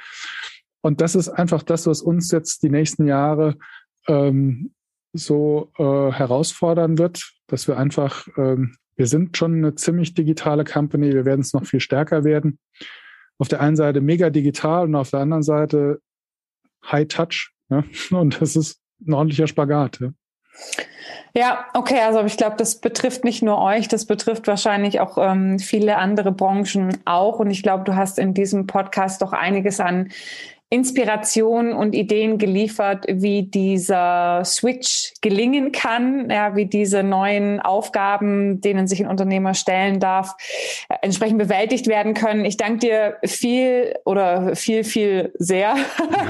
Und das ist einfach das, was uns jetzt die nächsten Jahre ähm, so äh, herausfordern wird, dass wir einfach ähm, wir sind schon eine ziemlich digitale Company. Wir werden es noch viel stärker werden. Auf der einen Seite mega digital und auf der anderen Seite High Touch. Ja? Und das ist ein ordentlicher Spagat. Ja. Ja, okay, also ich glaube, das betrifft nicht nur euch, das betrifft wahrscheinlich auch ähm, viele andere Branchen auch. Und ich glaube, du hast in diesem Podcast doch einiges an Inspiration und Ideen geliefert, wie dieser Switch gelingen kann, ja, wie diese neuen Aufgaben, denen sich ein Unternehmer stellen darf, entsprechend bewältigt werden können. Ich danke dir viel oder viel, viel sehr.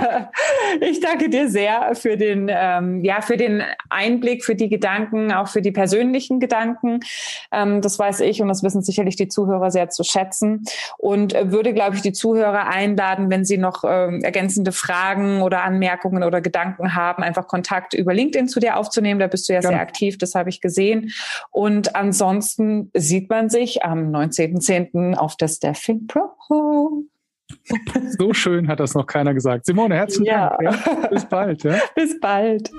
ich danke dir sehr für den, ähm, ja, für den Einblick, für die Gedanken, auch für die persönlichen Gedanken. Ähm, das weiß ich und das wissen sicherlich die Zuhörer sehr zu schätzen und äh, würde, glaube ich, die Zuhörer einladen, wenn sie noch ähm, ergänzende Fragen oder Anmerkungen oder Gedanken haben, einfach Kontakt über LinkedIn zu dir aufzunehmen. Da bist du ja, ja. sehr aktiv, das habe ich gesehen. Und ansonsten sieht man sich am 19.10. auf der Staffing Pro. So schön hat das noch keiner gesagt. Simone, herzlichen ja. Dank. Ja. Bis bald. Bis bald.